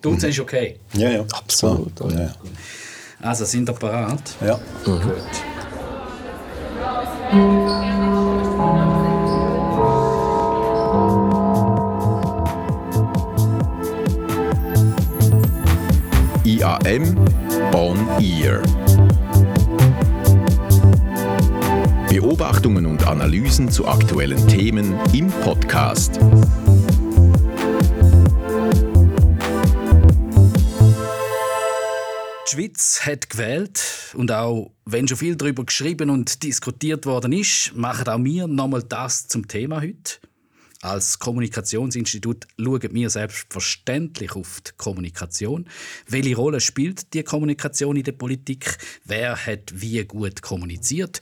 Duzen mhm. ist okay? Ja, ja. Absolut. Ja. Also, sind ihr parat? Ja. Mhm. Gut. IAM On Ear. Beobachtungen und Analysen zu aktuellen Themen im Podcast. Die Schweiz hat gewählt und auch wenn schon viel darüber geschrieben und diskutiert worden ist, machen auch wir nochmal das zum Thema heute. Als Kommunikationsinstitut schauen wir selbstverständlich auf die Kommunikation. Welche Rolle spielt die Kommunikation in der Politik? Wer hat wie gut kommuniziert?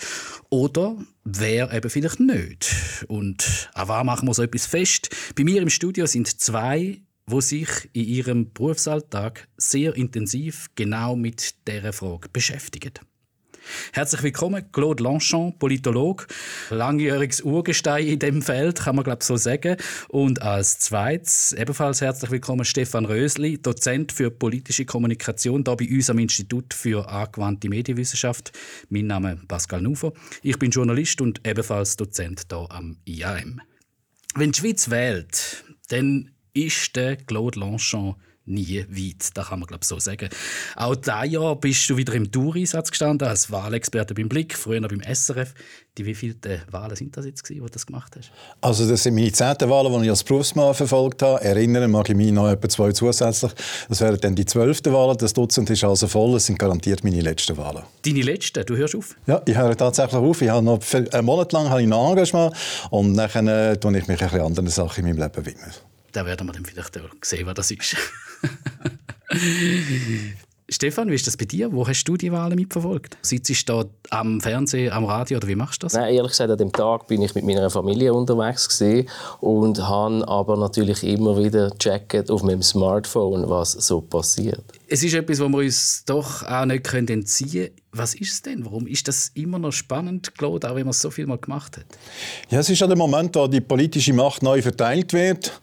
Oder wer eben vielleicht nicht? Und an was machen wir so etwas fest? Bei mir im Studio sind zwei wo sich in ihrem Berufsalltag sehr intensiv genau mit dieser Frage beschäftigen. Herzlich willkommen, Claude Lanchon, Politolog, langjähriges Urgestein in dem Feld, kann man glaube so sagen. Und als zweites ebenfalls herzlich willkommen Stefan Rösli, Dozent für politische Kommunikation hier bei uns am Institut für angewandte Medienwissenschaft. Mein Name ist Pascal Nufer. Ich bin Journalist und ebenfalls Dozent hier am IAM. Wenn die Schweiz wählt, dann ist der Claude Lanchon nie weit. Das kann man glaube so sagen. Auch dieses Jahr bist du wieder im Toureinsatz gestanden, als Wahlexperte beim Blick, früher noch beim SRF. Die wievielte Wahlen sind das jetzt, gewesen, wo du das gemacht hast? Also das sind meine zehnten Wahlen, die ich als Berufsmann verfolgt habe. Erinnern mag ich mich noch etwa zwei zusätzlich. Das wären dann die zwölfte Wahlen. Das Dutzend ist also voll. Das sind garantiert meine letzten Wahlen. Deine letzten? Du hörst auf? Ja, ich höre tatsächlich auf. Ich habe noch einen Monat lang habe ich noch Engagement und dann äh, ich mich ein bisschen anderen Sachen in meinem Leben widmen. Da werden wir dann vielleicht sehen, was das ist. Stefan, wie ist das bei dir? Wo hast du die Wahlen mitverfolgt? Sitzt du da am Fernsehen, am Radio oder wie machst du das? Nein, ehrlich gesagt, an dem Tag bin ich mit meiner Familie unterwegs und habe aber natürlich immer wieder gecheckt auf meinem Smartphone, was so passiert. Es ist etwas, wo wir uns doch auch nicht entziehen können. Was ist es denn? Warum ist das immer noch spannend, Claude, auch wenn man es so viel mal gemacht hat? Ja, es ist ja der Moment, wo die politische Macht neu verteilt wird.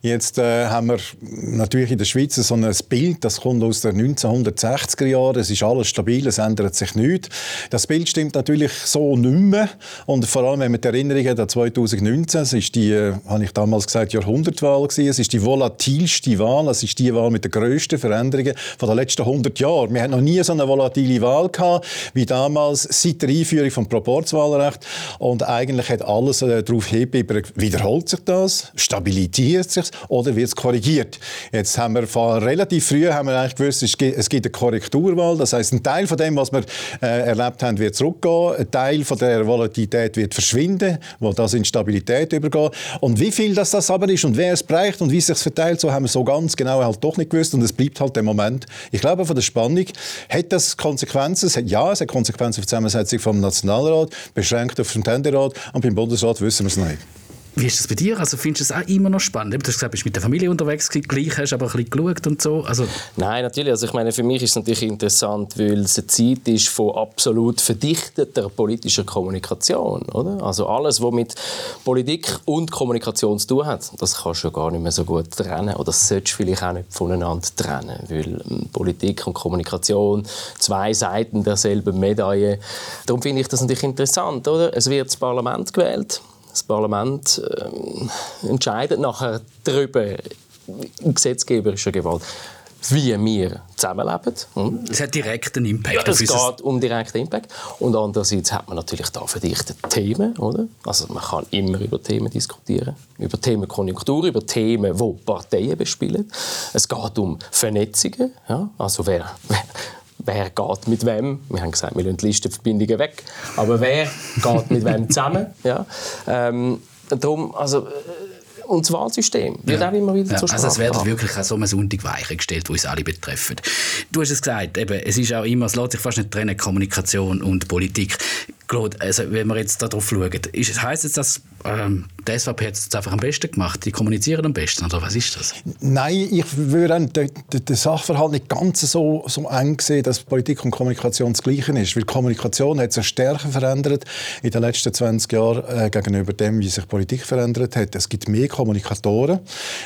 Jetzt äh, haben wir natürlich in der Schweiz so ein Bild, das kommt aus den 1960er Jahren. Es ist alles stabil, es ändert sich nichts. Das Bild stimmt natürlich so nicht mehr. Und vor allem, wenn man die Erinnerung hat an 2019, es ist die, äh, habe ich damals gesagt, Jahrhundertwahl gewesen. Es ist die volatilste Wahl, es ist die Wahl mit den grössten Veränderungen von den letzten 100 Jahren. Wir hatten noch nie so eine volatile Wahl gehabt wie damals seit der Einführung vom Proporzwahlrecht. Und eigentlich hat alles äh, darauf hingewiesen, wiederholt sich das, stabilisiert sich oder wird es korrigiert. Jetzt haben wir von relativ früh haben wir eigentlich gewusst, es gibt, eine Korrekturwahl. Das heißt, ein Teil von dem, was wir äh, erlebt haben, wird zurückgehen. Ein Teil von der Volatilität wird verschwinden, weil das in Stabilität übergeht. Und wie viel das, das aber ist und wer es bereicht und wie es sich verteilt, so haben wir so ganz genau halt doch nicht gewusst. Und es bleibt halt der Moment. Ich glaube, von der Spannung hat das Konsequenzen ja, es hat Konsequenzen für die Zusammensetzung vom Nationalrat, beschränkt auf den Ständerat und beim Bundesrat wissen wir es nicht. Wie ist das bei dir? Also findest du es auch immer noch spannend? Du hast gesagt, bist mit der Familie unterwegs, gleich hast aber ein bisschen geschaut und so. Also Nein, natürlich. Also ich meine, für mich ist es natürlich interessant, weil es eine Zeit ist von absolut verdichteter politischer Kommunikation. Oder? Also alles, was mit Politik und Kommunikation zu tun hat, das kannst du gar nicht mehr so gut trennen. Oder das solltest du vielleicht auch nicht voneinander trennen. Weil ähm, Politik und Kommunikation, zwei Seiten derselben Medaille. Darum finde ich das natürlich interessant. Oder? Es wird das Parlament gewählt das Parlament äh, entscheidet nachher darüber, in gesetzgeberischer Gewalt, wie wir zusammenleben. Hm? Es hat direkten Impact. Ja, es geht um direkten Impact. Und andererseits hat man natürlich da verdichtete Themen. Oder? Also man kann immer über Themen diskutieren. Über Themenkonjunktur, über Themen, die Parteien bespielen. Es geht um Vernetzungen. Ja? Also wer, wer, wer geht mit wem. Wir haben gesagt, wir lassen die Listenverbindungen weg. Aber wer geht mit wem zusammen? Ja. Ähm, darum, also, äh, und das Wahlsystem wird ja. auch immer wieder ja. zur Sprache Also es wird wirklich auch so eine Sonntag Weiche gestellt, die uns alle betreffen. Du hast es gesagt, eben, es ist auch immer, es lässt sich fast nicht trennen, Kommunikation und Politik. Claude, also wenn wir jetzt darauf schauen, ist, heisst jetzt, dass ähm, die SVP hat es einfach am besten gemacht, die kommunizieren am besten, oder was ist das? Nein, ich würde den, Sachverhalt nicht ganz so, so eng sehen, dass Politik und Kommunikation das Gleiche ist, weil Kommunikation hat sich stärker verändert in den letzten 20 Jahren äh, gegenüber dem, wie sich Politik verändert hat. Es gibt mehr Kommunikatoren,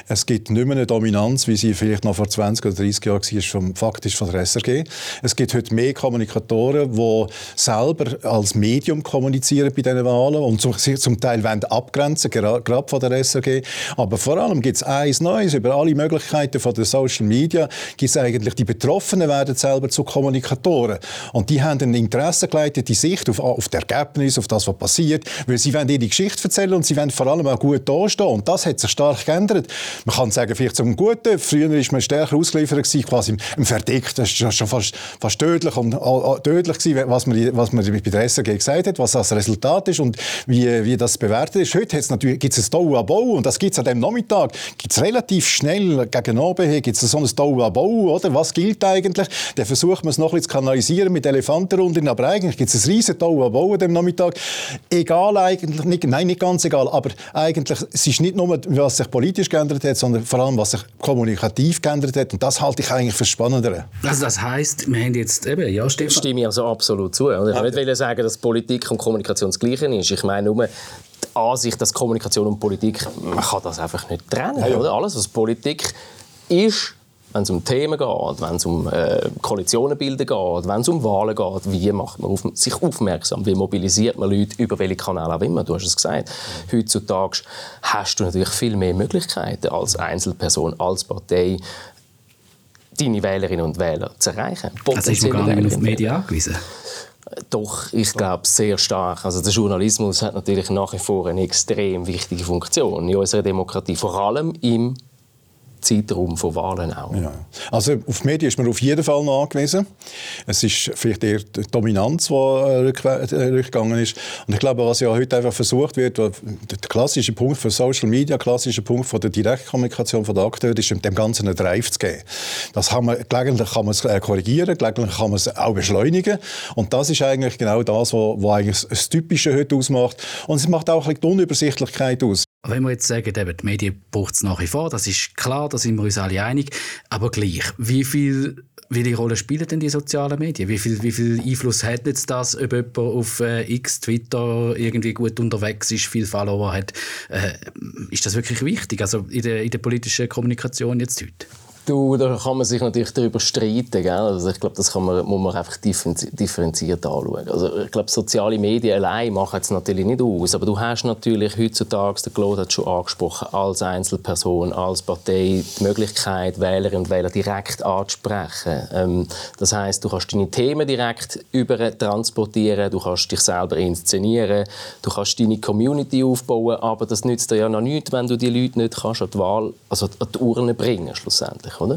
es gibt nicht mehr eine Dominanz, wie sie vielleicht noch vor 20 oder 30 Jahren war, vom, faktisch von der SRG. Es gibt heute mehr Kommunikatoren, die selber als Medium kommunizieren bei diesen Wahlen und sich zum Teil wollen abgrenzen, gerade von der SRG. Aber vor allem gibt es eins Neues. Über alle Möglichkeiten von der Social Media gibt eigentlich, die Betroffenen werden selber zu Kommunikatoren. Und die haben eine interessengeleitete Sicht auf, auf das Ergebnis, auf das, was passiert, weil sie wollen ihre Geschichte erzählen und sie wollen vor allem auch gut dastehen. Und das hat sich stark geändert. Man kann sagen, vielleicht zum Guten. Früher war man stärker ausgeliefert, quasi im Verdick. Das war schon fast, fast tödlich, und, tödlich gewesen, was man, was man bei der SRG gesagt hat, was das Resultat ist und wie, wie das bewertet ist. Heute gibt es ein Tau Bau und das gibt es an dem Nachmittag. Gibt es relativ schnell gegen Abend gibt es so ein Tau Bau, oder? Was gilt eigentlich? Dann versucht man es noch ein bisschen zu kanalisieren mit Elefantenrunden, aber eigentlich gibt es ein riesen Tau Bau an dem Nachmittag. Egal eigentlich, nicht, nein, nicht ganz egal, aber eigentlich, es ist nicht nur, was sich politisch geändert hat, sondern vor allem, was sich kommunikativ geändert hat und das halte ich eigentlich für spannender. Also das heisst, wir haben jetzt eben, ja Stefan? Stimme ich also absolut zu. Ich will nicht sagen, dass Politik und Kommunikation das Gleiche ist. Ich meine nur, Ansicht, dass Kommunikation und Politik, man kann das einfach nicht trennen. Ja, ja. Oder? Alles, was Politik ist, wenn es um Themen geht, wenn es um äh, Koalitionen bilden geht, wenn es um Wahlen geht, wie macht man auf, sich aufmerksam, wie mobilisiert man Leute über welche Kanäle auch immer, du hast es gesagt. Heutzutage hast du natürlich viel mehr Möglichkeiten als Einzelperson, als Partei, deine Wählerinnen und Wähler zu erreichen. Also ist man gar nicht auf die Medien angewiesen? Doch, ich glaube sehr stark. Also der Journalismus hat natürlich nach wie vor eine extrem wichtige Funktion in unserer Demokratie, vor allem im Zeitraum von Wahlen auch. Ja. Also auf Medien ist man auf jeden Fall noch angewiesen. Es ist vielleicht eher die Dominanz, die rückgegangen ist. Und ich glaube, was ja heute einfach versucht wird, der klassische Punkt für Social Media, klassische Punkt von der Direktkommunikation von den Akteuren, ist dem Ganzen einen Drive zu geben. Das kann man, gelegentlich kann man es äh, korrigieren, gelegentlich kann man es auch beschleunigen. Und das ist eigentlich genau das, was eigentlich das Typische heute ausmacht. Und es macht auch ein bisschen die Unübersichtlichkeit aus. Wenn wir jetzt sagen, eben, die Medien braucht es nach wie vor, das ist klar, da sind wir uns alle einig. Aber gleich, wie viel welche Rolle spielen denn die sozialen Medien? Wie viel, wie viel Einfluss hat jetzt das, ob jemand auf äh, X, Twitter irgendwie gut unterwegs ist, viel Follower hat? Äh, ist das wirklich wichtig, also in der, in der politischen Kommunikation jetzt heute? Du, da kann man sich natürlich darüber streiten. Gell? Also ich glaube, das kann man, muss man einfach differenziert anschauen. Also ich glaube, soziale Medien allein machen es natürlich nicht aus. Aber du hast natürlich heutzutage, der Claude hat schon angesprochen, als Einzelperson, als Partei die Möglichkeit, Wählerinnen und Wähler direkt anzusprechen. Ähm, das heißt, du kannst deine Themen direkt über transportieren, du kannst dich selber inszenieren, du kannst deine Community aufbauen, aber das nützt dir ja noch nichts, wenn du die Leute nicht kannst an die Wahl, also an die Urne bringen schlussendlich Oder?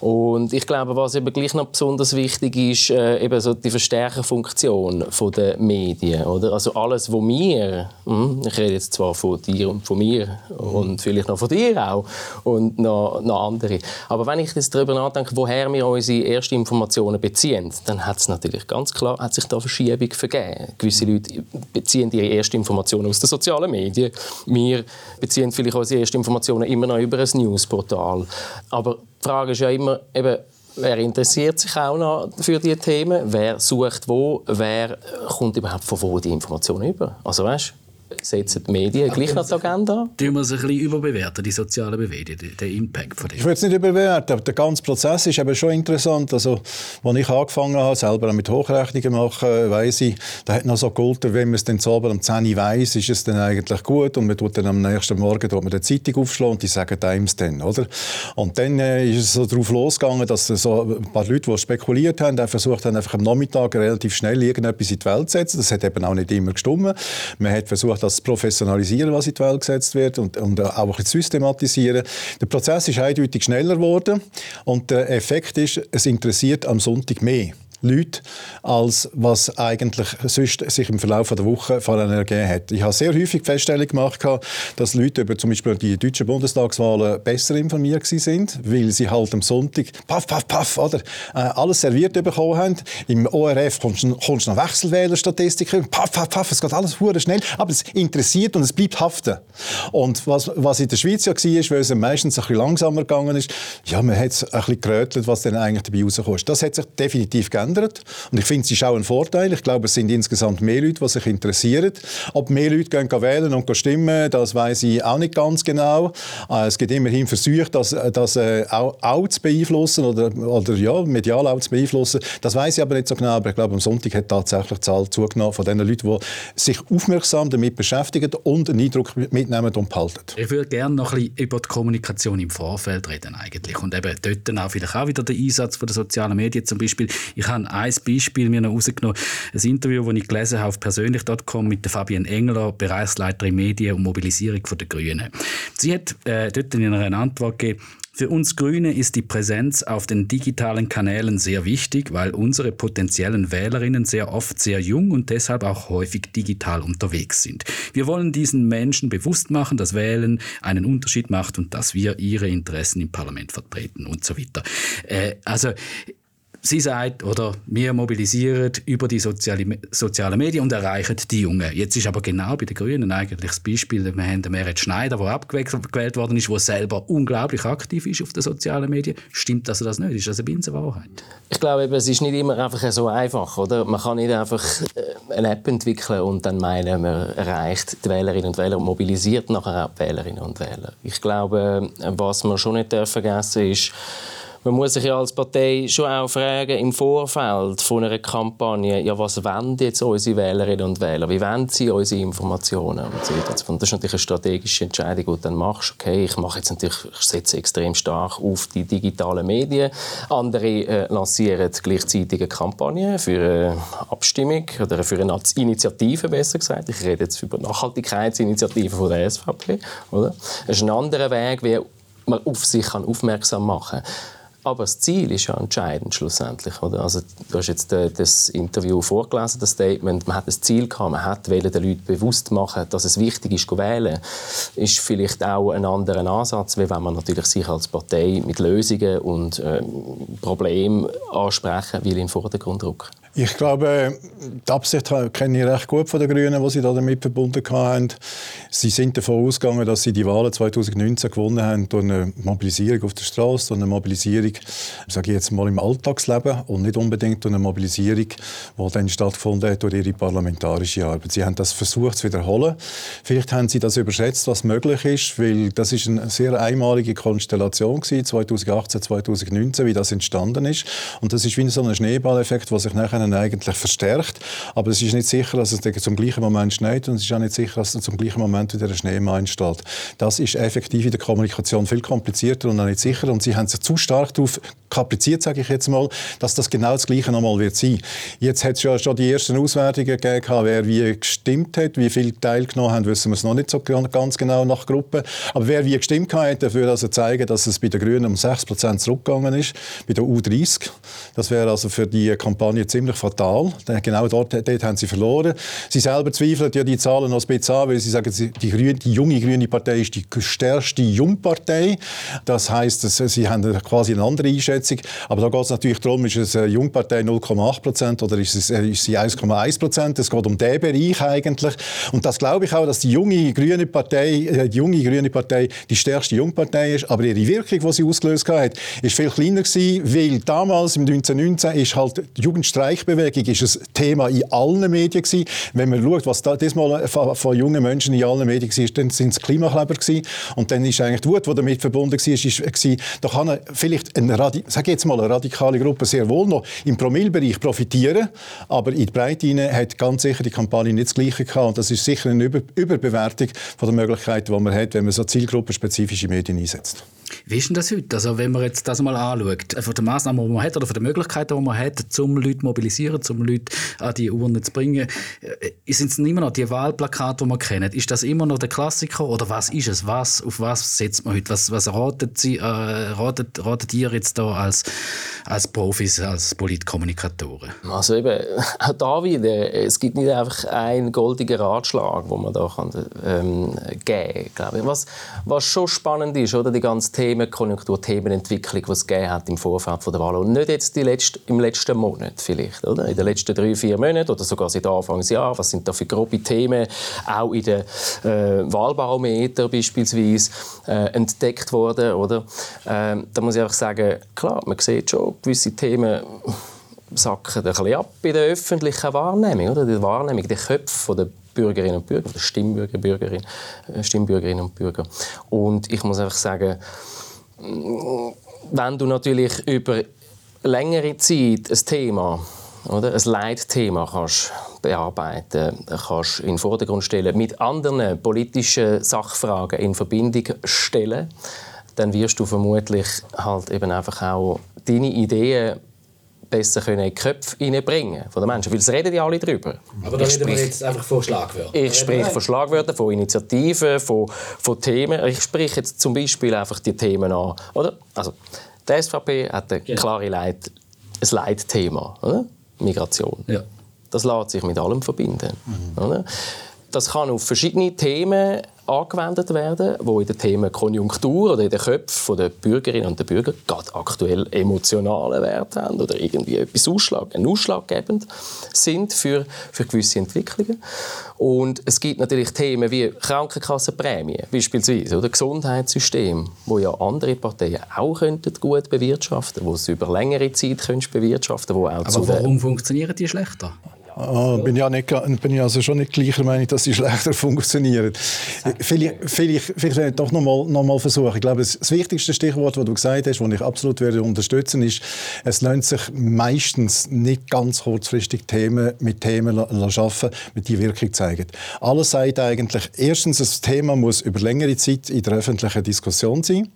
Und ich glaube, was eben gleich noch besonders wichtig ist, äh, eben so die Verstärkerfunktion der Medien. Oder? Also alles, was wir, hm, ich rede jetzt zwar von dir und von mir und vielleicht noch von dir auch und noch, noch andere, aber wenn ich jetzt darüber nachdenke, woher wir unsere ersten Informationen beziehen, dann hat es natürlich ganz klar, hat sich da Verschiebung vergeben. Gewisse Leute beziehen ihre ersten Informationen aus den sozialen Medien. Wir beziehen vielleicht unsere ersten Informationen immer noch über ein Newsportal. Aber die Frage ist ja immer, eben, wer interessiert sich auch noch für diese Themen? Wer sucht wo? Wer kommt überhaupt von wo die Informationen über? Also weißt, setzen die Medien gleich noch die Agenda? Tun wir es ein bisschen überbewerten, die sozialen Bewegungen, den Impact von dem? Ich würde es nicht überbewerten, der ganze Prozess ist eben schon interessant. Also, als ich angefangen habe, selber mit Hochrechnungen machen, weiss ich, da hat noch so geholfen, wenn man es dann abends um 10 Uhr weiss, ist es dann eigentlich gut und man tut dann am nächsten Morgen tut man die Zeitung aufschlagen und die sagen einem dann, oder? Und dann äh, ist es so darauf losgegangen, dass so ein paar Leute, die spekuliert haben, versucht haben, einfach am Nachmittag relativ schnell irgendetwas in die Welt zu setzen. Das hat eben auch nicht immer gestimmt. Man hat versucht, das zu professionalisieren, was in die Welt gesetzt wird und, und auch ein systematisieren. Der Prozess ist eindeutig schneller geworden und der Effekt ist, es interessiert am Sonntag mehr. Leute, als was eigentlich sonst sich im Verlauf der Woche vor einer ergeben hat. Ich habe sehr häufig Feststellungen gemacht, dass Leute über zum Beispiel die deutschen Bundestagswahlen besser informiert sind, weil sie halt am Sonntag paff, paff, paff, oder, äh, alles serviert bekommen haben. Im ORF kommst du noch Wechselwählerstatistiken, paff, paff, paff, es geht alles hure schnell, aber es interessiert und es bleibt haften. Und was, was in der Schweiz ja war, weil es meistens ein bisschen langsamer gegangen ist, ja, man hat ein bisschen gerötelt, was dann eigentlich dabei rauskommt. Das hat sich definitiv geändert verändert. Und ich finde, es ist auch ein Vorteil. Ich glaube, es sind insgesamt mehr Leute, die sich interessieren. Ob mehr Leute gehen wählen und stimmen, das weiß ich auch nicht ganz genau. Äh, es gibt immerhin Versuche, das, das äh, auch, zu beeinflussen oder, oder ja, medial auch zu beeinflussen. Das weiß ich aber nicht so genau. Aber ich glaube, am Sonntag hat tatsächlich die Zahl zugenommen von den Leuten, die sich aufmerksam damit beschäftigen und einen Eindruck mitnehmen und behalten. Ich würde gerne noch ein bisschen über die Kommunikation im Vorfeld reden eigentlich. Und eben dort auch vielleicht auch wieder der Einsatz der sozialen Medien zum Beispiel. Ich habe ein Beispiel mir noch rausgenommen. Ein Interview, das ich gelesen habe auf persönlich.com mit Fabienne Engler, Bereichsleiterin Medien und Mobilisierung der Grünen. Sie hat äh, dort in einer Antwort gegeben, für uns Grüne ist die Präsenz auf den digitalen Kanälen sehr wichtig, weil unsere potenziellen Wählerinnen sehr oft sehr jung und deshalb auch häufig digital unterwegs sind. Wir wollen diesen Menschen bewusst machen, dass Wählen einen Unterschied macht und dass wir ihre Interessen im Parlament vertreten und so weiter. Äh, also Sie sagt, oder wir mobilisieren über die soziale, sozialen Medien und erreichen die Jungen. Jetzt ist aber genau bei den Grünen eigentlich das Beispiel, wir haben den Meret Schneider, der abgewählt worden ist, der selber unglaublich aktiv ist auf den sozialen Medien. Stimmt also das nicht? Ist das eine Binsenwahrheit? Ich glaube, es ist nicht immer einfach so einfach. Oder? Man kann nicht einfach äh, eine App entwickeln und dann meinen, man erreicht die Wählerinnen und Wähler und mobilisiert nachher auch die Wählerinnen und Wähler. Ich glaube, was man schon nicht vergessen darf, ist, man muss sich ja als Partei schon auch fragen, im Vorfeld von einer Kampagne, ja, was wollen jetzt unsere Wählerinnen und Wähler? Wie wollen sie unsere Informationen? Und so das ist natürlich eine strategische Entscheidung, die du dann machst. Okay, ich mache jetzt natürlich, ich setze extrem stark auf die digitalen Medien. Andere äh, lancieren gleichzeitig eine Kampagne für eine Abstimmung oder für eine Initiative, besser gesagt. Ich rede jetzt über Nachhaltigkeitsinitiative von der SVP. Oder? Das ist ein anderer Weg, wie man auf sich aufmerksam machen kann. Aber das Ziel ist ja entscheidend schlussendlich. Oder? Also, du hast jetzt das Interview vorgelesen, das Statement. Man hat das Ziel gehabt, man hat den Leuten bewusst machen, dass es wichtig ist, zu wählen. Ist vielleicht auch ein anderer Ansatz, wie wenn man natürlich sich als Partei mit Lösungen und äh, Problemen ansprechen will in den Vordergrund rücken. Ich glaube, die Absicht kenne ich recht gut von den Grünen, die sie da damit verbunden haben. Sie sind davon ausgegangen, dass sie die Wahlen 2019 gewonnen haben durch eine Mobilisierung auf der Straße, durch eine Mobilisierung, sage ich jetzt mal, im Alltagsleben und nicht unbedingt durch eine Mobilisierung, die dann stattgefunden hat durch ihre parlamentarische Arbeit. Sie haben das versucht zu wiederholen. Vielleicht haben sie das überschätzt, was möglich ist, weil das ist eine sehr einmalige Konstellation gewesen, 2018, 2019, wie das entstanden ist. Und das ist wie so ein Schneeballeffekt, der sich nachher Rennen eigentlich verstärkt. Aber es ist nicht sicher, dass es zum gleichen Moment schneit und es ist auch nicht sicher, dass es zum gleichen Moment wieder ein Schneemann entsteht. Das ist effektiv in der Kommunikation viel komplizierter und auch nicht sicher. Und sie haben sich zu stark darauf kapriziert, sage ich jetzt mal, dass das genau das Gleiche nochmal wird sein. Jetzt hat es ja schon die ersten Auswertungen gegeben, wer wie gestimmt hat, wie viele teilgenommen haben, wissen wir es noch nicht so ganz genau nach Gruppen. Aber wer wie gestimmt hat, würde also zeigen, dass es bei den Grünen um 6% zurückgegangen ist, bei der U30. Das wäre also für die Kampagne ziemlich fatal. Genau dort, dort haben sie verloren. Sie selber zweifeln ja die Zahlen noch ein bisschen an, weil sie sagen, die, Grüne, die junge grüne Partei ist die stärkste Jungpartei. Das heißt, sie haben quasi eine andere Einschätzung. Aber da geht es natürlich darum, ist es eine Jungpartei 0,8 Prozent oder ist, es, ist sie 1,1 Prozent? Es geht um diesen Bereich eigentlich. Und das glaube ich auch, dass die junge grüne Partei, äh, die junge grüne Partei die stärkste Jungpartei ist. Aber ihre Wirkung, die sie ausgelöst hat, ist viel kleiner gewesen, weil damals im 1919 ist halt die Jugendstreik Gleichbewegung ist ein Thema in allen Medien gewesen. Wenn man schaut, was da diesmal von, jungen Menschen in allen Medien war, dann sind es Klimakleber gewesen. Und dann ist eigentlich die Wut, die damit verbunden war, ist, war da kann vielleicht eine, sag jetzt mal, eine radikale Gruppe sehr wohl noch im Promillbereich profitieren, aber in die Breite hat ganz sicher die Kampagne nicht das Gleiche gehabt. Und das ist sicher eine Über Überbewertung von der Möglichkeiten, die man hat, wenn man so zielgruppenspezifische Medien einsetzt. Wie ist denn das heute? Also wenn man jetzt das mal anschaut, von den Massnahmen, die man hat oder von den Möglichkeiten, die man hat, um Leute zu mobilisieren, um Leute an die Urne zu bringen, äh, sind es immer noch die Wahlplakate, die man kennt? Ist das immer noch der Klassiker oder was ist es? Was, auf was setzt man heute? Was, was ratet, Sie, äh, ratet, ratet ihr jetzt da als, als Profis, als Politkommunikatoren? Also eben, auch da wieder, es gibt nicht einfach einen goldigen Ratschlag, den man da kann, ähm, geben kann. Was, was schon spannend ist, oder die ganze Themenkonjunktur, Themenentwicklung, die es gegeben hat im Vorfeld der Wahl. Und nicht jetzt die letzte, im letzten Monat vielleicht, oder? In den letzten drei, vier Monaten oder sogar seit Anfangsjahr. Was sind da für grobe Themen, auch in den äh, Wahlbarometer beispielsweise, äh, entdeckt worden, oder? Äh, da muss ich einfach sagen, klar, man sieht schon gewisse Themen sacken ein bisschen ab in der öffentlichen Wahrnehmung, oder? Die Wahrnehmung, die Köpfe der Bürgerinnen und Bürger, der Stimmbürger, Bürgerin, äh, Stimmbürgerinnen und Bürger. Und ich muss einfach sagen, wenn du natürlich über längere Zeit ein Thema oder ein Leitthema kannst bearbeiten, kannst in den Vordergrund stellen, mit anderen politischen Sachfragen in Verbindung stellen, dann wirst du vermutlich halt eben einfach auch deine Ideen besser können in die Köpfe hineinbringen von den Menschen. Weil es reden ja alle darüber. Aber da reden wir jetzt einfach von Schlagwörtern. Ich spreche von Schlagwörtern, von Initiativen, von, von Themen. Ich spreche jetzt zum Beispiel einfach die Themen an. Oder? Also, die SVP hat ein genau. klare Leit, ein Leitthema. Oder? Migration. Ja. Das lässt sich mit allem verbinden. Mhm. Oder? Das kann auf verschiedene Themen angewendet werden, wo in den Themen Konjunktur oder in den Köpfen der Bürgerinnen und der Bürger gerade aktuell emotionale Werte haben oder irgendwie etwas Ausschlag, ausschlaggebend sind für, für gewisse Entwicklungen. Und es gibt natürlich Themen wie Krankenkassenprämien beispielsweise oder Gesundheitssystem, wo ja andere Parteien auch könnten gut bewirtschaften, wo sie über längere Zeit bewirtschaften, wo auch Aber warum funktionieren die schlechter? Oh, bin, ja nicht, bin ich also schon nicht gleicher Meinung, dass sie schlechter funktionieren. Vielleicht, vielleicht, vielleicht doch noch mal, noch mal versuchen. Ich glaube, das wichtigste Stichwort, das du gesagt hast, das ich absolut würde unterstützen ist, es lohnt sich meistens nicht ganz kurzfristig Themen mit Themen schaffen, mit die Wirkung zeigen. Alles sagt eigentlich, erstens, das Thema muss über längere Zeit in der öffentlichen Diskussion sein.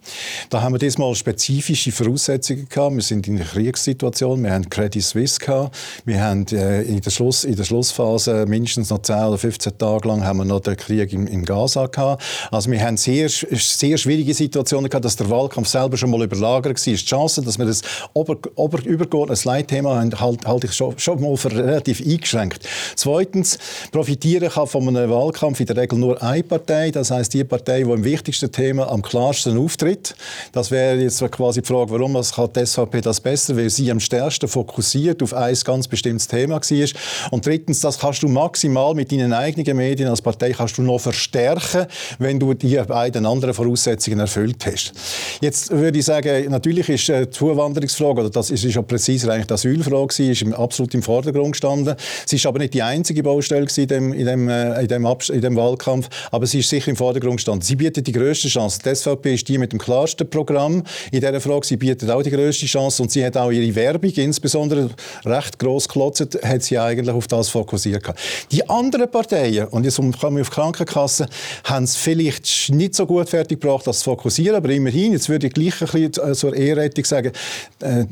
Da haben wir diesmal spezifische Voraussetzungen gehabt. Wir sind in einer Kriegssituation, wir haben Credit Suisse gehabt, wir haben äh, in der Schluss Schluss, in der Schlussphase, mindestens noch 10 oder 15 Tage lang, haben wir noch den Krieg in, in Gaza gehabt. Also wir haben sehr, sehr schwierige Situationen gehabt, dass der Wahlkampf selber schon mal überlagert war. Die Chance, dass wir das ober, ober, übergeordnete Leitthema haben, halte halt ich schon, schon mal für relativ eingeschränkt. Zweitens, profitieren kann von einem Wahlkampf in der Regel nur eine Partei, das heißt die Partei, die im wichtigsten Thema am klarsten auftritt. Das wäre jetzt quasi die Frage, warum das kann die SVP das besser, weil sie am stärksten fokussiert auf ein ganz bestimmtes Thema war. Und drittens, das kannst du maximal mit deinen eigenen Medien als Partei kannst du noch verstärken, wenn du die beiden anderen Voraussetzungen erfüllt hast. Jetzt würde ich sagen, natürlich ist äh, die Zuwanderungsfrage, oder das ist ja präziser eigentlich die Asylfrage, ist absolut im Vordergrund gestanden. Sie ist aber nicht die einzige Baustelle in dem, in dem, äh, in dem, in dem Wahlkampf, aber sie ist sicher im Vordergrund gestanden. Sie bietet die grösste Chance. Die SVP ist die mit dem klarsten Programm in dieser Frage. Sie bietet auch die grösste Chance und sie hat auch ihre Werbung, insbesondere recht gross geklotzt, hat sie eigentlich eigentlich auf das fokussiert. Die anderen Parteien, und jetzt kommen wir auf die Krankenkassen, haben es vielleicht nicht so gut fertiggebracht, das zu fokussieren, aber immerhin, jetzt würde ich gleich ein bisschen äh, zur Ehrrettung sagen, äh,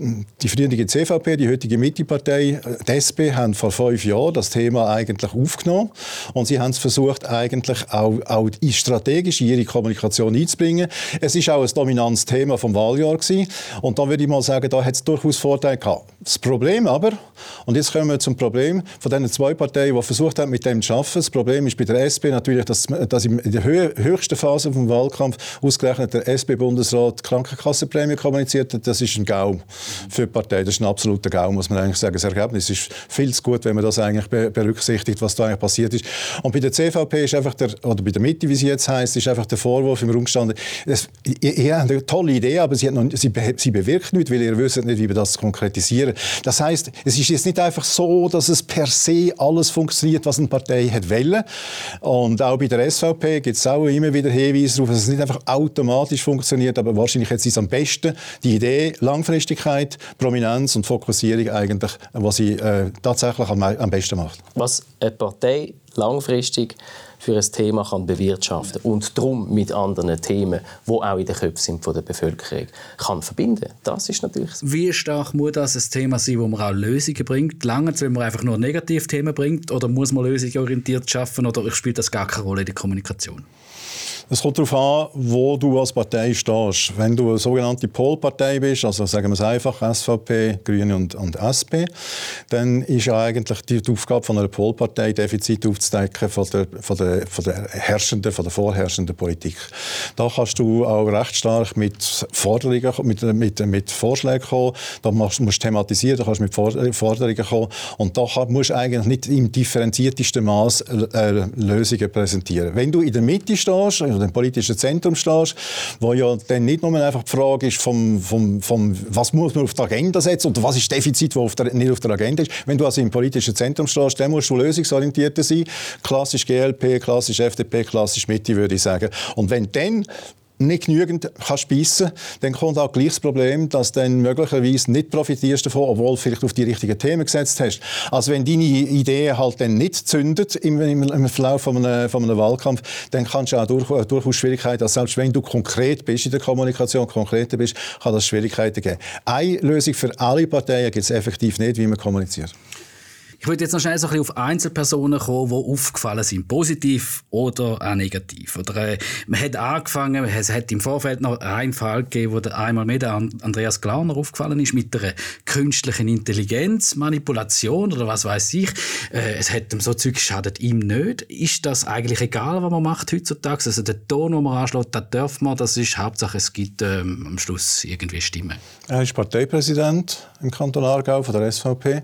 die frühere CVP, die heutige Mittepartei, äh, die SP, haben vor fünf Jahren das Thema eigentlich aufgenommen und sie haben es versucht, eigentlich auch, auch strategisch in ihre Kommunikation einzubringen. Es ist auch ein dominantes Thema vom Wahljahr gewesen. und da würde ich mal sagen, da hat es durchaus Vorteile gehabt. Das Problem aber, und jetzt kommen wir zum Problem, von diesen zwei Parteien, die versucht haben, mit dem zu arbeiten. Das Problem ist bei der SP natürlich, dass, dass in der höchsten Phase des Wahlkampf ausgerechnet der SP-Bundesrat Krankenkassenprämie kommuniziert hat. Das ist ein Gaum für die Partei. Das ist ein absoluter Gaum, muss man eigentlich sagen. Das Ergebnis ist viel zu gut, wenn man das eigentlich berücksichtigt, was da eigentlich passiert ist. Und bei der CVP ist einfach der, oder bei der Mitte, wie sie jetzt heißt, ist einfach der Vorwurf im Raum gestanden, ihr, habt eine tolle Idee, aber sie, noch, sie, sie bewirkt nichts, weil ihr wisst nicht, wie wir das konkretisieren. Das heißt, es ist jetzt nicht einfach so, dass es per se alles funktioniert, was eine Partei hat wollen. Und auch bei der SVP gibt es auch immer wieder Hinweise darauf, dass es nicht einfach automatisch funktioniert, aber wahrscheinlich jetzt ist es am besten die Idee, Langfristigkeit, Prominenz und Fokussierung eigentlich, was sie äh, tatsächlich am, am besten macht. Was eine Partei langfristig für ein Thema kann bewirtschaften und darum mit anderen Themen, die auch in den Köpfen sind von der Bevölkerung, kann verbinden. Das ist natürlich so. Wie stark muss das ein Thema sein, wo man auch Lösungen bringt? Lange, wenn man einfach nur Negativthemen bringt, oder muss man lösungsorientiert schaffen, oder spielt das gar keine Rolle in der Kommunikation? Es kommt darauf an, wo du als Partei stehst. Wenn du eine sogenannte Polpartei bist, also sagen wir es einfach, SVP, Grüne und, und SP, dann ist ja eigentlich die, Aufgabe von einer Polpartei, Defizite aufzudecken von der, von der, von der herrschenden, von der vorherrschenden Politik. Da kannst du auch recht stark mit Forderungen, mit, mit, mit Vorschlägen kommen, da musst du thematisieren, da kannst du mit Forderungen kommen und da musst du eigentlich nicht im differenziertesten Maß äh, Lösungen präsentieren. Wenn du in der Mitte stehst, oder im politischen Zentrum stehst, wo ja dann nicht nur einfach die Frage ist, vom, vom, vom, was muss man auf die Agenda setzen und was ist Defizit, das auf der, nicht auf der Agenda ist. Wenn du also im politischen Zentrum stehst, dann musst du lösungsorientierter sein. Klassisch GLP, klassisch FDP, klassisch Mitte, würde ich sagen. Und wenn dann nicht genügend kann spiessen, dann kommt auch gleich das Problem, dass du dann möglicherweise nicht profitierst davon, obwohl du vielleicht auf die richtigen Themen gesetzt hast. Also wenn deine Ideen halt dann nicht zündet im, im, im Verlauf von einem, von einem Wahlkampf, dann kannst du auch durch, durchaus Schwierigkeiten, also selbst wenn du konkret bist in der Kommunikation, konkreter bist, kann das Schwierigkeiten geben. Eine Lösung für alle Parteien gibt es effektiv nicht, wie man kommuniziert. Ich würde jetzt noch schnell so ein bisschen auf Einzelpersonen kommen, die aufgefallen sind, positiv oder auch negativ. Oder, äh, man hat angefangen, es hat im Vorfeld noch einen Fall gegeben, wo einmal mehr der Andreas Glauner aufgefallen ist mit einer künstlichen Intelligenz, Manipulation oder was weiß ich. Äh, es hat ihm so Zeug schadet ihm nicht. Ist das eigentlich egal, was man macht heutzutage? Also der Ton, den man anschlägt, das darf man, das ist Hauptsache, es gibt ähm, am Schluss irgendwie Stimmen. Er ist Parteipräsident im Kanton Aargau von der SVP.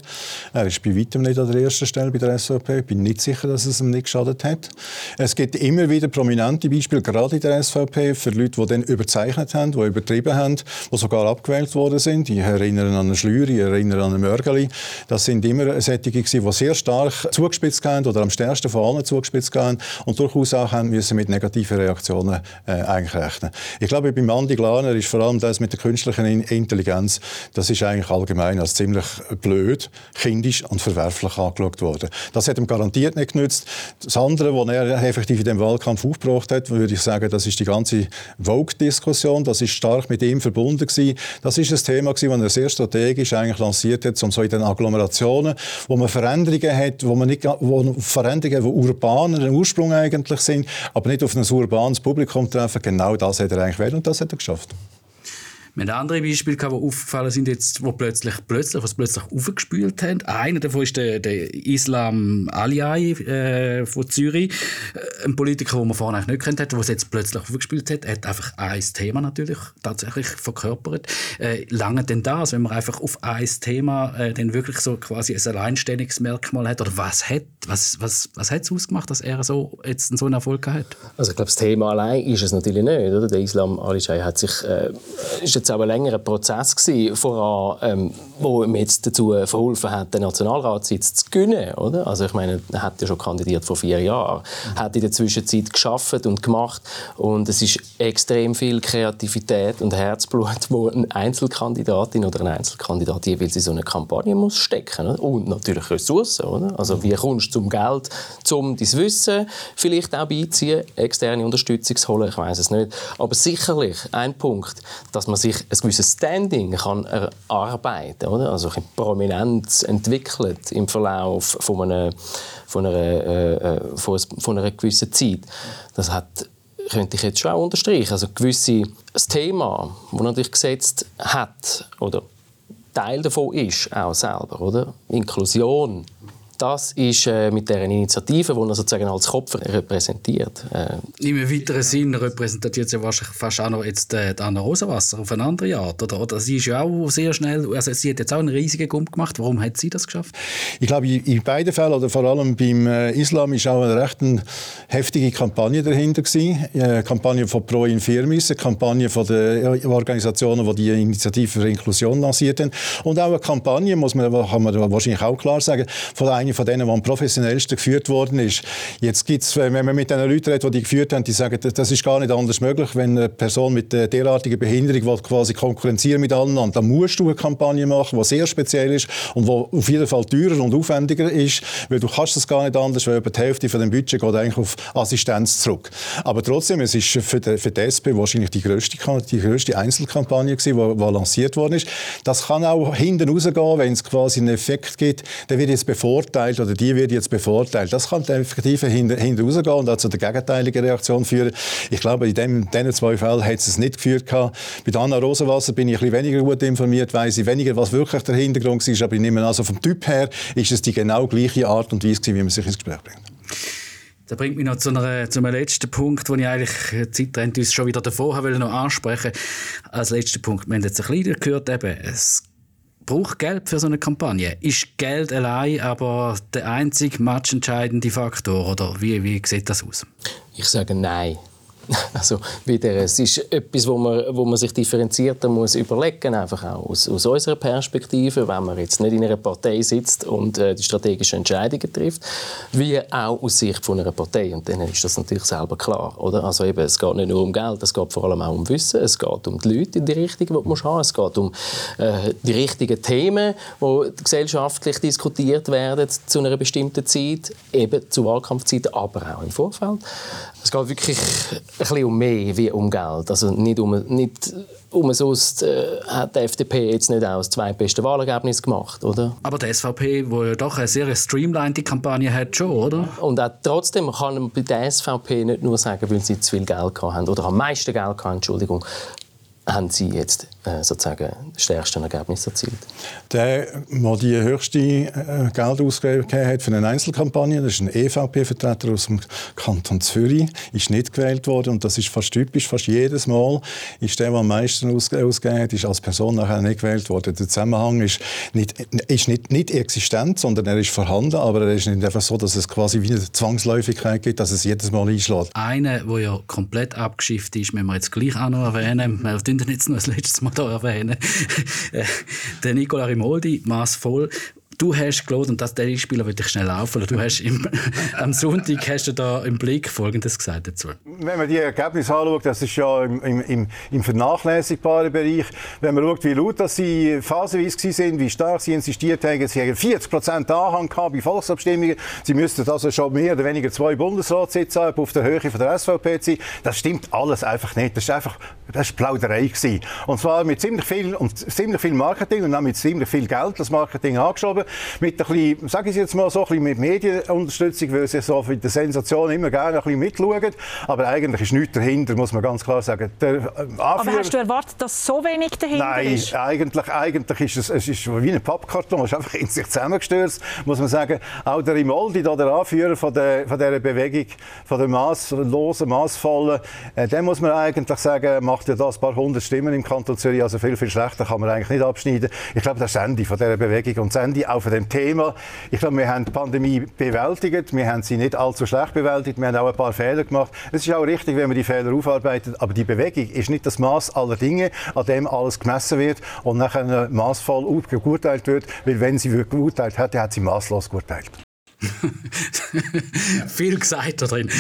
Er ist bei weitem nicht an der ersten Stelle bei der SVP. Ich bin nicht sicher, dass es ihm nicht geschadet hat. Es gibt immer wieder prominente Beispiele, gerade in der SVP, für Leute, die dann überzeichnet haben, die übertrieben haben, die sogar abgewählt worden sind. Ich erinnere an einen Schlüri, ich erinnere an einen Mörgeli. Das sind immer solche, die sehr stark zugespitzt haben oder am stärksten von allen zugespitzt haben und durchaus auch haben müssen mit negativen Reaktionen äh, eigentlich rechnen. Ich glaube, beim Andi Glaner ist vor allem das mit der künstlichen Intelligenz, das ist eigentlich allgemein als ziemlich blöd, kindisch und verwerflich angeschaut worden. Das hat ihm garantiert nicht genützt. Das andere, was er effektiv in dem Wahlkampf aufgebracht hat, würde ich sagen, das ist die ganze Vogue-Diskussion. Das ist stark mit ihm verbunden gewesen. Das ist ein Thema gewesen, das er sehr strategisch eigentlich lanciert hat, um so in den Agglomerationen, wo man Veränderungen hat, wo man nicht, wo Veränderungen, die urbanen Ursprung eigentlich sind, aber nicht auf ein urbanes Publikum treffen. Genau das hat er eigentlich wollen und das hat er geschafft. Wir haben andere Beispiele, die aufgefallen sind, jetzt, wo plötzlich, plötzlich, was plötzlich aufgespült haben. Einer davon ist der, der Islam Aliay äh, von Zürich. Äh, ein Politiker, den man vorher nicht kennt hat, der es jetzt plötzlich aufgespült hat. Er hat einfach ein Thema natürlich tatsächlich verkörpert. Äh, lange denn das, wenn man einfach auf ein Thema äh, dann wirklich so quasi ein Alleinstellungsmerkmal hat? Oder was hat was, was, was ausgemacht, dass er so, jetzt so einen Erfolg hat? Also ich glaube, das Thema allein ist es natürlich nicht. Oder? Der Islam Aliay hat sich, äh, ist jetzt auch ein längerer Prozess gewesen, voran, ähm, wo ihm jetzt dazu verholfen hat, den Nationalratssitz zu gewinnen. Oder? Also ich meine, er hat ja schon kandidiert vor vier Jahren, mhm. hat in der Zwischenzeit geschafft und gemacht und es ist extrem viel Kreativität und Herzblut, wo eine Einzelkandidatin oder ein Einzelkandidat jeweils in so eine Kampagne muss stecken oder? und natürlich Ressourcen. Oder? Also wie kommst du zum Geld, um dein Wissen vielleicht auch beiziehen, externe Unterstützung zu holen, ich weiß es nicht. Aber sicherlich ein Punkt, dass man sich ein gewisses Standing kann erarbeiten oder? Also eine Prominenz entwickelt im Verlauf von einer, von einer, äh, äh von einer gewissen Zeit. Das hat könnte ich jetzt schon auch unterstreichen. Also gewisse, das Thema, das natürlich gesetzt hat, oder Teil davon ist auch selber, oder? Inklusion, das ist äh, mit der Initiative, die er sozusagen als Kopf repräsentiert. Äh, Im weiteren Sinn repräsentiert sie wahrscheinlich fast auch noch jetzt äh, Anna Rosenwasser auf eine andere Art. Oder? oder sie ist ja auch sehr schnell, also sie hat jetzt auch einen riesigen Gump gemacht. Warum hat sie das geschafft? Ich glaube, in beiden Fällen, oder vor allem beim äh, Islam, ist auch eine recht heftige Kampagne dahinter gewesen. Eine Kampagne von Pro Infirmis, eine Kampagne von den Organisationen, die die Initiative für Inklusion lanciert haben. Und auch eine Kampagne, muss man, kann man wahrscheinlich auch klar sagen, von eine von denen, die am professionellsten geführt worden ist. Jetzt gibt's, wenn man mit den Leuten redet, die die geführt haben, die sagen, das ist gar nicht anders möglich, wenn eine Person mit derartiger Behinderung will quasi konkurrenzieren mit anderen, dann musst du eine Kampagne machen, die sehr speziell ist und die auf jeden Fall teurer und aufwendiger ist, weil du kannst das gar nicht anders, weil über die Hälfte von dem Budget geht eigentlich auf Assistenz zurück. Aber trotzdem, es ist für die, für die SP wahrscheinlich die größte, die größte Einzelkampagne gewesen, die, die lanciert worden ist. Das kann auch hinten rausgehen, wenn es quasi einen Effekt gibt, der wird jetzt bevorteilt oder die wird jetzt bevorteilt. Das kann effektiv hinten, rausgehen und auch zu der gegenteiligen Reaktion führen. Ich glaube, in diesen zwei Fällen hat es nicht geführt. Gehabt. Bei Anna Rosenwasser bin ich ein bisschen weniger gut informiert, weiß ich weniger, was wirklich der Hintergrund war, aber ich nehme also vom Typ her ist es die genau gleiche Art und Weise, wie man sich ins Gespräch bringt. Das bringt mich noch zu, einer, zu einem letzten Punkt, den ich eigentlich äh, Zeit uns schon wieder davor wollte noch ansprechen. Als letzter Punkt, wir haben jetzt ein bisschen gehört, eben, es braucht Geld für so eine Kampagne. Ist Geld allein aber der einzige matchentscheidende Faktor oder wie, wie sieht das aus? Ich sage nein. Also wieder, es ist etwas, wo man, wo man sich differenzierter muss überlegen einfach auch aus, aus unserer Perspektive, wenn man jetzt nicht in einer Partei sitzt und äh, die strategischen Entscheidungen trifft, wie auch aus Sicht von einer Partei. Und dann ist das natürlich selber klar, oder? Also eben, es geht nicht nur um Geld, es geht vor allem auch um Wissen, es geht um die Leute in die Richtung, die musst haben, es geht um äh, die richtigen Themen, die gesellschaftlich diskutiert werden zu einer bestimmten Zeit, eben zu Wahlkampfzeiten, aber auch im Vorfeld. Es geht wirklich bisschen um mehr wie um Geld. Also nicht um, nicht umsonst äh, hat die FDP jetzt nicht auch das zweitbeste Wahlergebnis gemacht, oder? Aber die SVP, wo ja doch eine sehr streamlined Kampagne hat, schon, oder? Und auch trotzdem kann man bei der SVP nicht nur sagen, weil sie zu viel Geld haben oder am meisten Geld hatten, Entschuldigung, haben Sie jetzt äh, sozusagen das stärkste Ergebnis erzielt? Der, der die höchste äh, Geldausgabe hat für eine Einzelkampagne, das ist ein EVP-Vertreter aus dem Kanton Zürich, ist nicht gewählt worden und das ist fast typisch, fast jedes Mal ist der, der am meisten ausgegeben hat, ist als Person nachher nicht gewählt worden. Der Zusammenhang ist nicht, ist nicht, nicht existent, sondern er ist vorhanden, aber er ist nicht einfach so, dass es quasi wie eine Zwangsläufigkeit gibt, dass es jedes Mal einschlägt. Einer, der ja komplett abgeschifft ist, müssen wir jetzt gleich auch noch erwähnen, könnte jetzt noch ein letztes Mal hier erwähnen. Äh, der Nicola Rimoldi, maßvoll. Du hast gelohnt, und das der Spieler würde ich schnell laufen. Du hast im, am Sonntag hast du da im Blick Folgendes gesagt dazu. Wenn man die Ergebnisse anschaut, das ist ja im, im, im vernachlässigbaren Bereich. Wenn man schaut, wie laut dass sie phasenweise sind, wie stark sie insistiert haben, sie haben 40 Prozent Anhang gehabt bei Volksabstimmungen. Sie müssten also schon mehr oder weniger zwei Bundesratssitze haben, auf der Höhe von der SVP sein. Das stimmt alles einfach nicht. Das ist einfach das ist Plauderei gewesen. Und zwar mit ziemlich viel und ziemlich viel Marketing und auch mit ziemlich viel Geld das Marketing angeschoben mit ein bisschen, sage ich jetzt mal so, ein bisschen mit Medienunterstützung, weil sie so für die Sensation immer gerne ein bisschen mitschauen. Aber eigentlich ist nichts dahinter, muss man ganz klar sagen. Der, äh, Aber hast du erwartet, dass so wenig dahinter Nein, ist? Nein, eigentlich, eigentlich ist es, es ist wie ein Pappkarton, es ist einfach in sich zusammengestürzt, muss man sagen. Auch der Imoldi, der Anführer von, der, von dieser Bewegung, von der maßlosen, maßvollen, äh, der muss man eigentlich sagen, macht ja das ein paar hundert Stimmen im Kanton Zürich, also viel, viel schlechter kann man eigentlich nicht abschneiden. Ich glaube, das ist das Ende von dieser Bewegung und das Ende von dem Thema. Ich glaube, wir haben die Pandemie bewältigt. Wir haben sie nicht allzu schlecht bewältigt. Wir haben auch ein paar Fehler gemacht. Es ist auch richtig, wenn man die Fehler aufarbeitet. Aber die Bewegung ist nicht das Maß aller Dinge, an dem alles gemessen wird und nachher maßvoll geurteilt wird. Weil wenn sie geurteilt hätte, hat sie maßlos geurteilt. Viel gesagt da drin.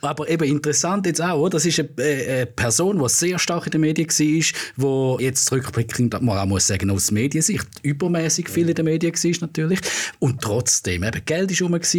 Aber eben interessant jetzt auch, das ist eine, Person, die sehr stark in den Medien war, die jetzt rückblickend, man auch muss sagen, aus Mediensicht übermäßig viel in den Medien war natürlich. Und trotzdem, eben Geld war rum, es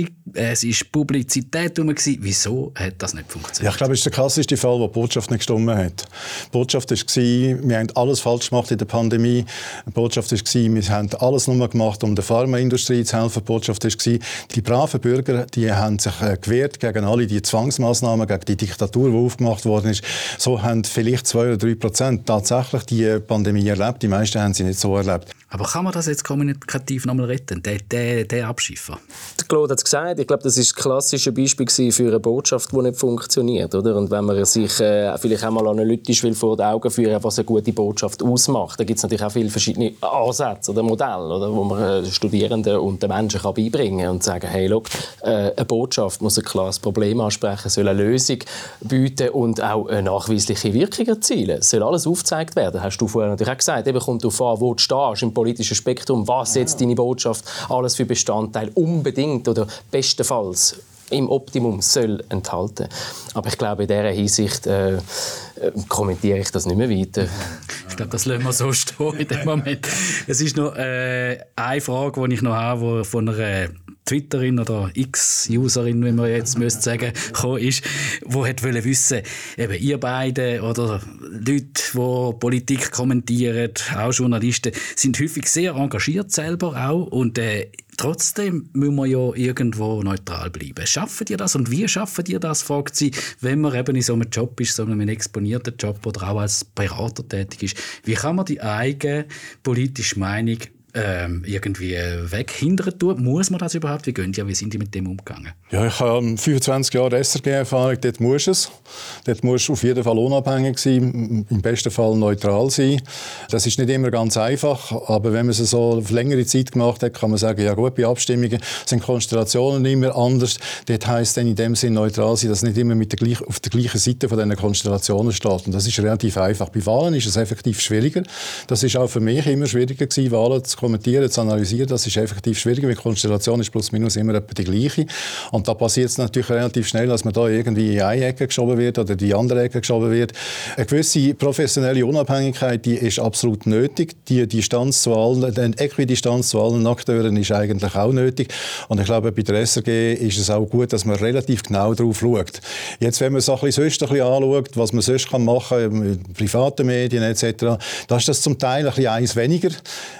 war Publizität rum. Wieso hat das nicht funktioniert? Ja, ich glaube, es ist der klassischste Fall, wo die Botschaft nicht gestimmt hat. Die Botschaft war, wir haben alles falsch gemacht in der Pandemie. Die Botschaft war, wir haben alles nur gemacht, um der Pharmaindustrie zu helfen. Die Botschaft war, die braven Bürger die haben sich äh, gewehrt gegen alle die Zwangsmaßnahmen, gegen die Diktatur, die aufgemacht worden ist. So haben vielleicht zwei oder drei Prozent tatsächlich die Pandemie erlebt. Die meisten haben sie nicht so erlebt. Aber kann man das jetzt kommunikativ nochmal retten, der, der Abschiffer? Der Claude hat es gesagt, ich glaube, das ist ein klassisches Beispiel für eine Botschaft, die nicht funktioniert. Oder? Und wenn man sich äh, vielleicht einmal analytisch will vor die Augen führen was eine gute Botschaft ausmacht, dann gibt es natürlich auch viele verschiedene Ansätze oder Modelle, oder, wo man äh, Studierenden und den Menschen kann beibringen kann und sagen, hey, look, äh, eine Botschaft muss ein klares Problem ansprechen, soll eine Lösung bieten und auch eine nachweisliche Wirkung erzielen. Es soll alles aufgezeigt werden. Hast du vorher natürlich auch gesagt. Eben kommt darauf an, wo du stehst im politischen Spektrum, was jetzt deine Botschaft alles für Bestandteile unbedingt oder bestenfalls im Optimum soll enthalten. Aber ich glaube, in dieser Hinsicht äh, äh, kommentiere ich das nicht mehr weiter. Ich glaube, das lassen wir so stehen in dem Moment. Es ist noch äh, eine Frage, die ich noch habe, die von einer Twitterin oder X-Userin, wie man jetzt müsste sagen, gekommen ist, wo hat wissen, eben ihr beide oder Leute, die Politik kommentieren, auch Journalisten, sind häufig sehr engagiert selber auch und äh, Trotzdem müssen wir ja irgendwo neutral bleiben. Schaffen ihr das und wie schaffen ihr das, fragt sie, wenn man eben in so einem Job ist, so einem exponierten Job oder auch als Berater tätig ist. Wie kann man die eigene politische Meinung ähm, irgendwie weghindern tun. Muss man das überhaupt? Wie gehen die? Wie sind die mit dem umgegangen? Ja, ich habe 25 Jahre SRG-Erfahrung. Dort muss es. Dort muss auf jeden Fall unabhängig sein, im besten Fall neutral sein. Das ist nicht immer ganz einfach, aber wenn man es so auf längere Zeit gemacht hat, kann man sagen, ja gut, bei Abstimmungen sind Konstellationen immer anders. Dort heisst dann in dem Sinn neutral sein, dass nicht immer mit der gleich, auf der gleichen Seite von diesen Konstellationen steht. Und das ist relativ einfach. Bei Wahlen ist es effektiv schwieriger. Das ist auch für mich immer schwieriger gewesen, Wahlen zu kommentieren, zu analysieren, das ist effektiv schwieriger, weil die Konstellation ist plus minus immer etwa die gleiche. Und da passiert es natürlich relativ schnell, dass man da irgendwie in eine Ecke geschoben wird oder die andere Ecke geschoben wird. Eine gewisse professionelle Unabhängigkeit, die ist absolut nötig. Die Distanz zu allen, die Äquidistanz zu allen Akteuren ist eigentlich auch nötig. Und ich glaube, bei der SRG ist es auch gut, dass man relativ genau darauf schaut. Jetzt, wenn man es sonst ein bisschen anschaut, was man sonst machen kann, private Medien etc., da ist das zum Teil ein bisschen eins weniger.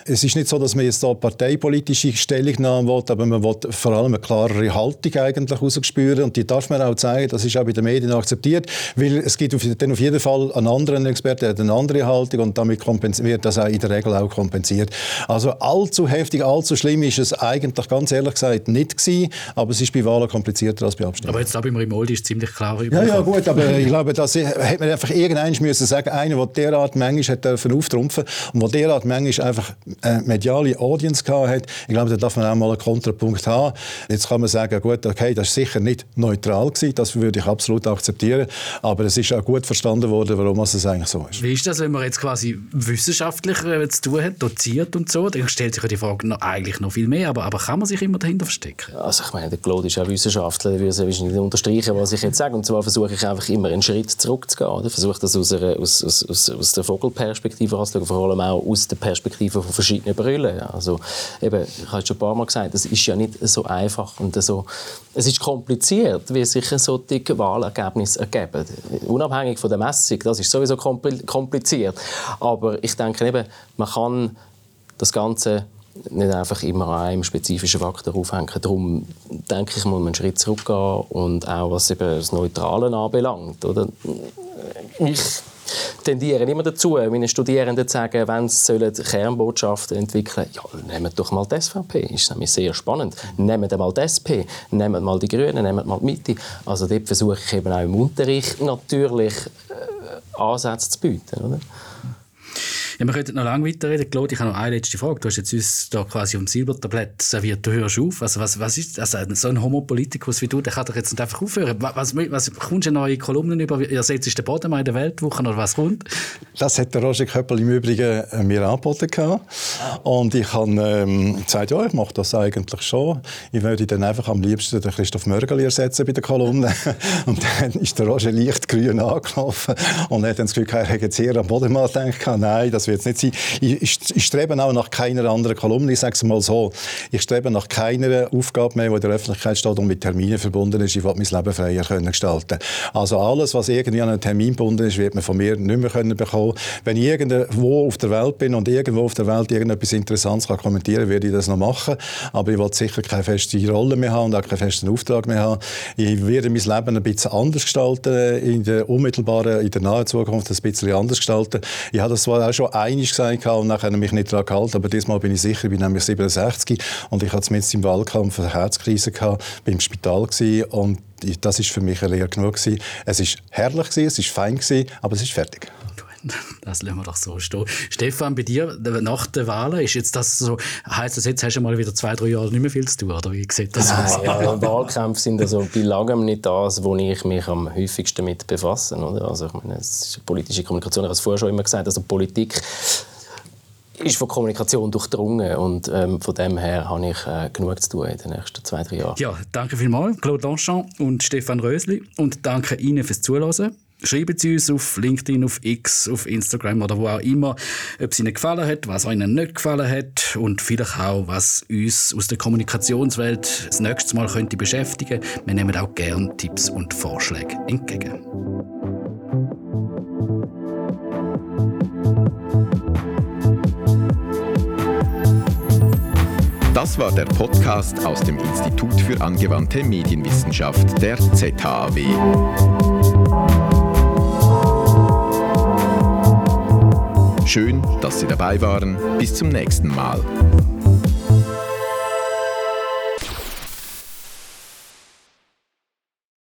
Es ist nicht so, dass man jetzt da parteipolitische Stellungnahmen will, aber man will vor allem eine klarere Haltung eigentlich rausspüren und die darf man auch zeigen, das ist auch bei den Medien akzeptiert, weil es gibt dann auf jeden Fall einen anderen Experten, der hat eine andere Haltung und damit wird das auch in der Regel auch kompensiert. Also allzu heftig, allzu schlimm ist es eigentlich ganz ehrlich gesagt nicht gewesen, aber es ist bei Wahlen komplizierter als bei Abstimmungen. Aber jetzt da beim Rimoldi ist ziemlich klar Ja, ja gut, aber ich glaube, das hätte man einfach irgendeinen müssen sagen, einer, der derart manchmal hat auftrumpfen und der derart manchmal einfach äh, mediale Audience hat. Ich glaube, da darf man auch mal einen Kontrapunkt haben. Jetzt kann man sagen, gut, okay, das ist sicher nicht neutral gewesen, das würde ich absolut akzeptieren, aber es ist auch gut verstanden worden, warum es eigentlich so ist. Wie ist das, wenn man jetzt quasi wissenschaftlich äh, zu tun hat, doziert und so? Dann stellt sich ja die Frage noch, eigentlich noch viel mehr, aber, aber kann man sich immer dahinter verstecken? Also ich meine, der Claude ist auch Wissenschaftler, der würde es nicht unterstreichen, was ich jetzt sage. Und zwar versuche ich einfach immer einen Schritt zurückzugehen. Ich versuche das aus, einer, aus, aus, aus der Vogelperspektive anzuschauen, vor allem auch aus der Perspektive von verschiedenen Brüllen. Also eben, ich habe es schon ein paar Mal gesagt, es ist ja nicht so einfach und so, es ist kompliziert, wie sich solche Wahlergebnisse ergeben. Unabhängig von der Messung, das ist sowieso kompliziert. Aber ich denke eben, man kann das Ganze nicht einfach immer an einem spezifischen Faktor aufhängen. Darum denke ich, muss man einen Schritt zurückgehen und auch was eben das Neutrale anbelangt. Oder? Ich tendieren immer dazu, meinen Studierenden zu sagen, wenn sie Kernbotschaften entwickeln sollen, ja, nehmt doch mal die SVP. Das ist nämlich sehr spannend. Nehmt mal die SP, nehmt mal die Grünen, nehmt mal die Mitte. Also dort versuche ich eben auch im Unterricht natürlich äh, Ansätze zu bieten. Oder? Ja, wir könnten noch lange weiterreden. Claude, ich habe noch eine letzte Frage. Du hast jetzt uns da quasi um Silbertablett serviert. Du hörst auf. Also was, was ist also so ein Homopolitikus wie du, der kann doch jetzt nicht einfach aufhören. Was, was, was kommst du neue Kolumnen über? Ihr setzt den Boden mal in der Weltwoche oder was kommt? Das hat der Roger Köppel im Übrigen äh, mir angeboten. Und ich habe ähm, gesagt, ja, ich mache das eigentlich schon. Ich würde dann einfach am liebsten den Christoph Mörgeli ersetzen bei der Kolumne. und dann ist der Roger leicht grün angelaufen und hat dann das Gefühl, er hätte jetzt hier am Boden mal gedacht, nein, das wird es nicht sein. Ich, ich, strebe auch nach keiner anderen Kolumne. Ich sage es mal so. Ich strebe nach keiner Aufgabe mehr, die in der Öffentlichkeit steht und mit Terminen verbunden ist. Ich will mein Leben freier können gestalten Also alles, was irgendwie an einen Termin gebunden ist, wird man von mir nicht mehr können bekommen. Wenn ich irgendwo auf der Welt bin und irgendwo auf der Welt irgendetwas Interessantes kann kommentieren werde ich das noch machen. Aber ich will sicher keine feste Rolle mehr haben und auch keinen festen Auftrag mehr haben. Ich werde mein Leben ein bisschen anders gestalten, in der unmittelbaren, in der nahen Zukunft ein bisschen anders gestalten. Ich habe das zwar auch schon einmal gesagt und nachher mich nicht daran gehalten, aber diesmal bin ich sicher, ich bin nämlich 67 und ich hatte zumindest im Wahlkampf eine Herzkrise gehabt, bin im Spital und das ist für mich eine Lehre genug gewesen. Es ist herrlich es ist fein aber es ist fertig. Das lassen wir doch so stehen. Stefan, bei dir, nach den Wahlen, ist jetzt das so, heisst das jetzt, hast du mal wieder zwei, drei Jahre nicht mehr viel zu tun, oder wie sieht das aus? Ja, Wahlkämpfe sind also bei langem nicht das, wo ich mich am häufigsten mit befasse. Oder? Also ich meine, es ist politische Kommunikation, ich habe es vorher schon immer gesagt, also Politik ist von Kommunikation durchdrungen und ähm, von dem her habe ich äh, genug zu tun in den nächsten zwei, drei Jahren. Ja, danke vielmals, Claude Longchamp und Stefan Rösli und danke Ihnen fürs Zuhören. Schreiben Sie uns auf LinkedIn, auf X, auf Instagram oder wo auch immer, ob es Ihnen gefallen hat, was Ihnen nicht gefallen hat und vielleicht auch, was uns aus der Kommunikationswelt das nächste Mal könnte beschäftigen. Wir nehmen auch gerne Tipps und Vorschläge entgegen. Das war der Podcast aus dem Institut für angewandte Medienwissenschaft der ZHAW. Schön, dass Sie dabei waren. Bis zum nächsten Mal.